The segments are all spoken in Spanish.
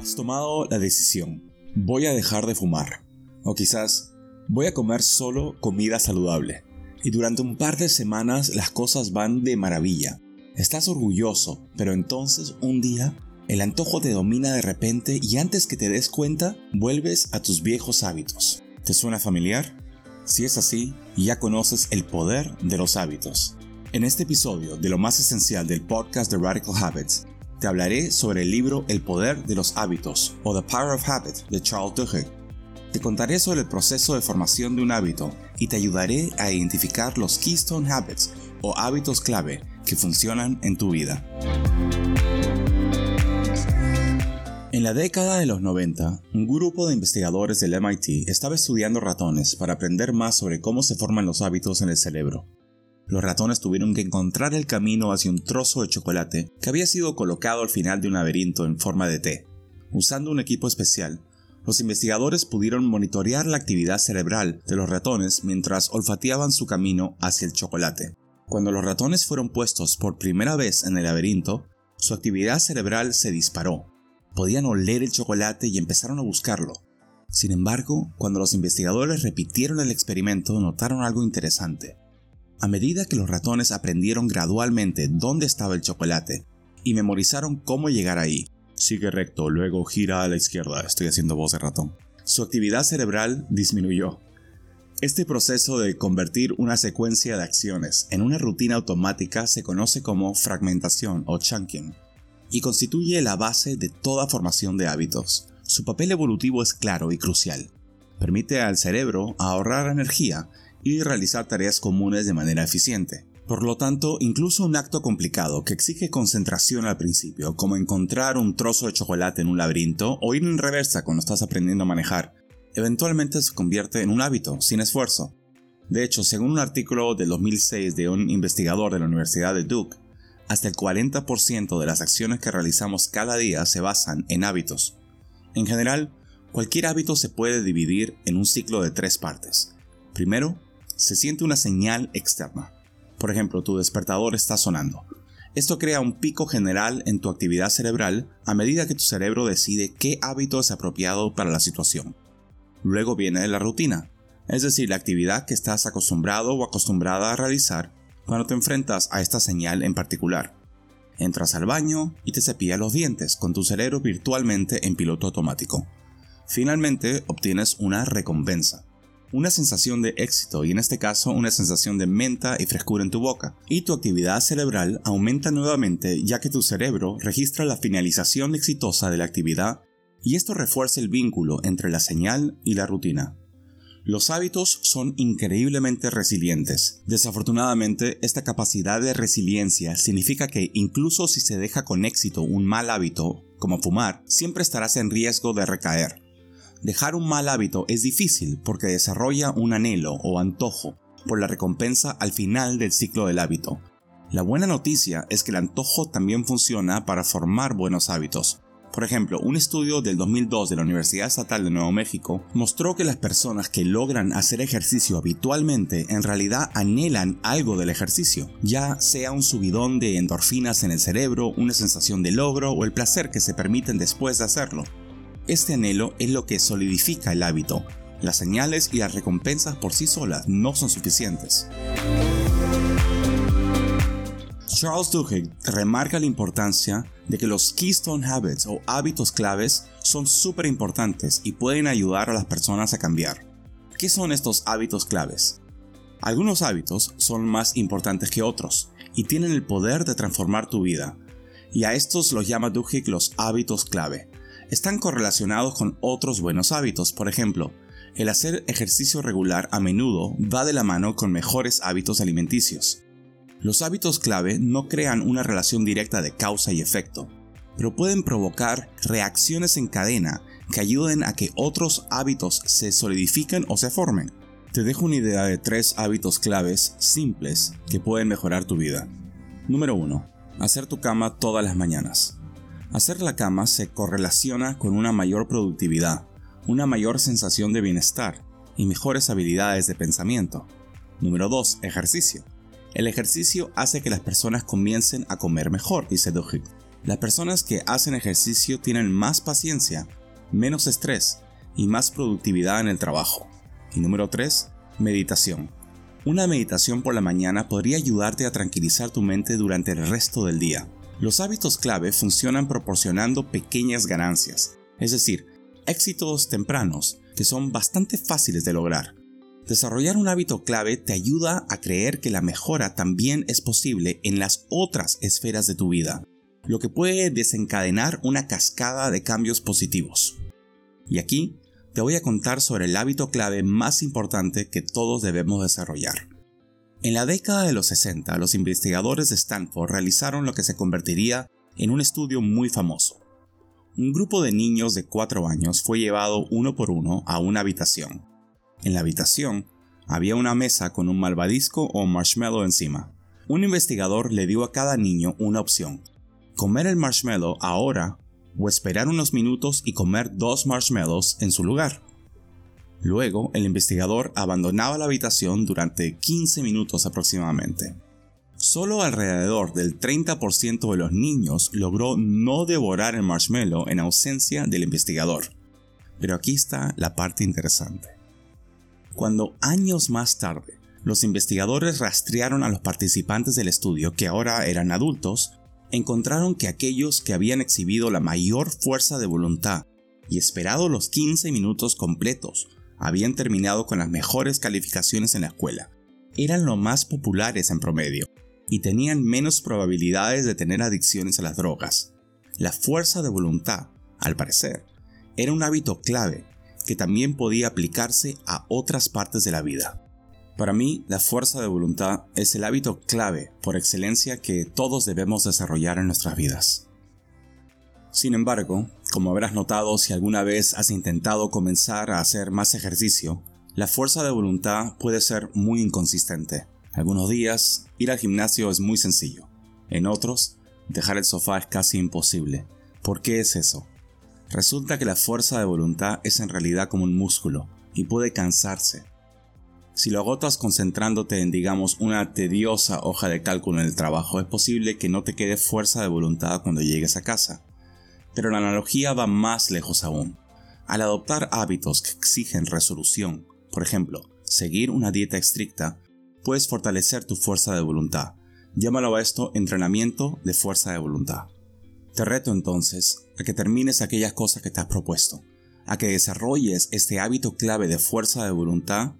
Has tomado la decisión. Voy a dejar de fumar. O quizás voy a comer solo comida saludable. Y durante un par de semanas las cosas van de maravilla. Estás orgulloso, pero entonces un día el antojo te domina de repente y antes que te des cuenta, vuelves a tus viejos hábitos. ¿Te suena familiar? Si es así, ya conoces el poder de los hábitos. En este episodio de lo más esencial del podcast de Radical Habits, te hablaré sobre el libro El poder de los hábitos o The Power of Habit de Charles Duhigg. Te contaré sobre el proceso de formación de un hábito y te ayudaré a identificar los Keystone Habits o hábitos clave que funcionan en tu vida. En la década de los 90, un grupo de investigadores del MIT estaba estudiando ratones para aprender más sobre cómo se forman los hábitos en el cerebro. Los ratones tuvieron que encontrar el camino hacia un trozo de chocolate que había sido colocado al final de un laberinto en forma de T. Usando un equipo especial, los investigadores pudieron monitorear la actividad cerebral de los ratones mientras olfateaban su camino hacia el chocolate. Cuando los ratones fueron puestos por primera vez en el laberinto, su actividad cerebral se disparó. Podían oler el chocolate y empezaron a buscarlo. Sin embargo, cuando los investigadores repitieron el experimento, notaron algo interesante. A medida que los ratones aprendieron gradualmente dónde estaba el chocolate y memorizaron cómo llegar ahí, sigue recto, luego gira a la izquierda, estoy haciendo voz de ratón, su actividad cerebral disminuyó. Este proceso de convertir una secuencia de acciones en una rutina automática se conoce como fragmentación o chunking y constituye la base de toda formación de hábitos. Su papel evolutivo es claro y crucial. Permite al cerebro ahorrar energía y realizar tareas comunes de manera eficiente. Por lo tanto, incluso un acto complicado que exige concentración al principio, como encontrar un trozo de chocolate en un laberinto o ir en reversa cuando estás aprendiendo a manejar, eventualmente se convierte en un hábito, sin esfuerzo. De hecho, según un artículo del 2006 de un investigador de la Universidad de Duke, hasta el 40% de las acciones que realizamos cada día se basan en hábitos. En general, cualquier hábito se puede dividir en un ciclo de tres partes. Primero, se siente una señal externa. Por ejemplo, tu despertador está sonando. Esto crea un pico general en tu actividad cerebral a medida que tu cerebro decide qué hábito es apropiado para la situación. Luego viene la rutina, es decir, la actividad que estás acostumbrado o acostumbrada a realizar cuando te enfrentas a esta señal en particular. Entras al baño y te cepillas los dientes con tu cerebro virtualmente en piloto automático. Finalmente obtienes una recompensa una sensación de éxito y en este caso una sensación de menta y frescura en tu boca. Y tu actividad cerebral aumenta nuevamente ya que tu cerebro registra la finalización exitosa de la actividad y esto refuerza el vínculo entre la señal y la rutina. Los hábitos son increíblemente resilientes. Desafortunadamente, esta capacidad de resiliencia significa que incluso si se deja con éxito un mal hábito, como fumar, siempre estarás en riesgo de recaer. Dejar un mal hábito es difícil porque desarrolla un anhelo o antojo por la recompensa al final del ciclo del hábito. La buena noticia es que el antojo también funciona para formar buenos hábitos. Por ejemplo, un estudio del 2002 de la Universidad Estatal de Nuevo México mostró que las personas que logran hacer ejercicio habitualmente en realidad anhelan algo del ejercicio, ya sea un subidón de endorfinas en el cerebro, una sensación de logro o el placer que se permiten después de hacerlo. Este anhelo es lo que solidifica el hábito. Las señales y las recompensas por sí solas no son suficientes. Charles Duhigg remarca la importancia de que los Keystone Habits o hábitos claves son súper importantes y pueden ayudar a las personas a cambiar. ¿Qué son estos hábitos claves? Algunos hábitos son más importantes que otros y tienen el poder de transformar tu vida, y a estos los llama Duhigg los hábitos clave están correlacionados con otros buenos hábitos. Por ejemplo, el hacer ejercicio regular a menudo va de la mano con mejores hábitos alimenticios. Los hábitos clave no crean una relación directa de causa y efecto, pero pueden provocar reacciones en cadena que ayuden a que otros hábitos se solidifiquen o se formen. Te dejo una idea de tres hábitos claves simples que pueden mejorar tu vida. Número 1. Hacer tu cama todas las mañanas. Hacer la cama se correlaciona con una mayor productividad, una mayor sensación de bienestar y mejores habilidades de pensamiento. Número 2. Ejercicio. El ejercicio hace que las personas comiencen a comer mejor, dice Duhigg. Las personas que hacen ejercicio tienen más paciencia, menos estrés y más productividad en el trabajo. Y número 3. Meditación. Una meditación por la mañana podría ayudarte a tranquilizar tu mente durante el resto del día. Los hábitos clave funcionan proporcionando pequeñas ganancias, es decir, éxitos tempranos que son bastante fáciles de lograr. Desarrollar un hábito clave te ayuda a creer que la mejora también es posible en las otras esferas de tu vida, lo que puede desencadenar una cascada de cambios positivos. Y aquí te voy a contar sobre el hábito clave más importante que todos debemos desarrollar. En la década de los 60, los investigadores de Stanford realizaron lo que se convertiría en un estudio muy famoso. Un grupo de niños de 4 años fue llevado uno por uno a una habitación. En la habitación había una mesa con un malvadisco o marshmallow encima. Un investigador le dio a cada niño una opción, comer el marshmallow ahora o esperar unos minutos y comer dos marshmallows en su lugar. Luego, el investigador abandonaba la habitación durante 15 minutos aproximadamente. Solo alrededor del 30% de los niños logró no devorar el marshmallow en ausencia del investigador. Pero aquí está la parte interesante. Cuando años más tarde los investigadores rastrearon a los participantes del estudio, que ahora eran adultos, encontraron que aquellos que habían exhibido la mayor fuerza de voluntad y esperado los 15 minutos completos habían terminado con las mejores calificaciones en la escuela. Eran los más populares en promedio y tenían menos probabilidades de tener adicciones a las drogas. La fuerza de voluntad, al parecer, era un hábito clave que también podía aplicarse a otras partes de la vida. Para mí, la fuerza de voluntad es el hábito clave por excelencia que todos debemos desarrollar en nuestras vidas. Sin embargo, como habrás notado si alguna vez has intentado comenzar a hacer más ejercicio, la fuerza de voluntad puede ser muy inconsistente. Algunos días, ir al gimnasio es muy sencillo. En otros, dejar el sofá es casi imposible. ¿Por qué es eso? Resulta que la fuerza de voluntad es en realidad como un músculo y puede cansarse, si lo agotas concentrándote en, digamos, una tediosa hoja de cálculo en el trabajo, es posible que no te quede fuerza de voluntad cuando llegues a casa. Pero la analogía va más lejos aún. Al adoptar hábitos que exigen resolución, por ejemplo, seguir una dieta estricta, puedes fortalecer tu fuerza de voluntad. Llámalo a esto entrenamiento de fuerza de voluntad. Te reto entonces a que termines aquellas cosas que te has propuesto, a que desarrolles este hábito clave de fuerza de voluntad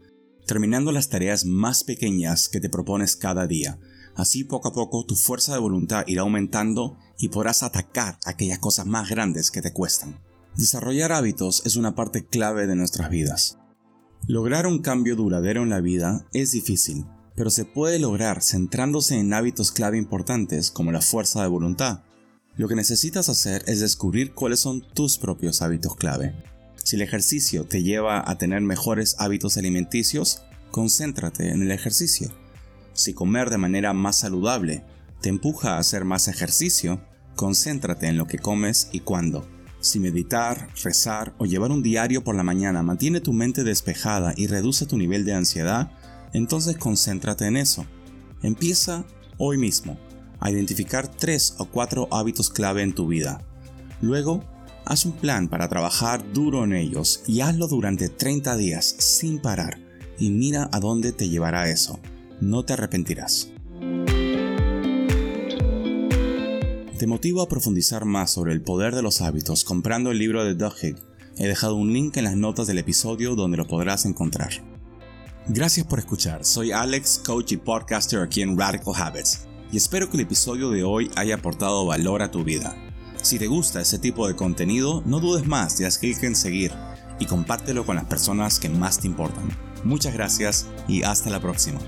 terminando las tareas más pequeñas que te propones cada día. Así poco a poco tu fuerza de voluntad irá aumentando y podrás atacar aquellas cosas más grandes que te cuestan. Desarrollar hábitos es una parte clave de nuestras vidas. Lograr un cambio duradero en la vida es difícil, pero se puede lograr centrándose en hábitos clave importantes como la fuerza de voluntad. Lo que necesitas hacer es descubrir cuáles son tus propios hábitos clave si el ejercicio te lleva a tener mejores hábitos alimenticios, concéntrate en el ejercicio. Si comer de manera más saludable te empuja a hacer más ejercicio, concéntrate en lo que comes y cuándo. Si meditar, rezar o llevar un diario por la mañana mantiene tu mente despejada y reduce tu nivel de ansiedad, entonces concéntrate en eso. Empieza hoy mismo a identificar tres o cuatro hábitos clave en tu vida. Luego, Haz un plan para trabajar duro en ellos y hazlo durante 30 días sin parar y mira a dónde te llevará eso. No te arrepentirás. Te motivo a profundizar más sobre el poder de los hábitos comprando el libro de Doug He dejado un link en las notas del episodio donde lo podrás encontrar. Gracias por escuchar. Soy Alex, coach y podcaster aquí en Radical Habits, y espero que el episodio de hoy haya aportado valor a tu vida. Si te gusta ese tipo de contenido, no dudes más y haz clic en seguir y compártelo con las personas que más te importan. Muchas gracias y hasta la próxima.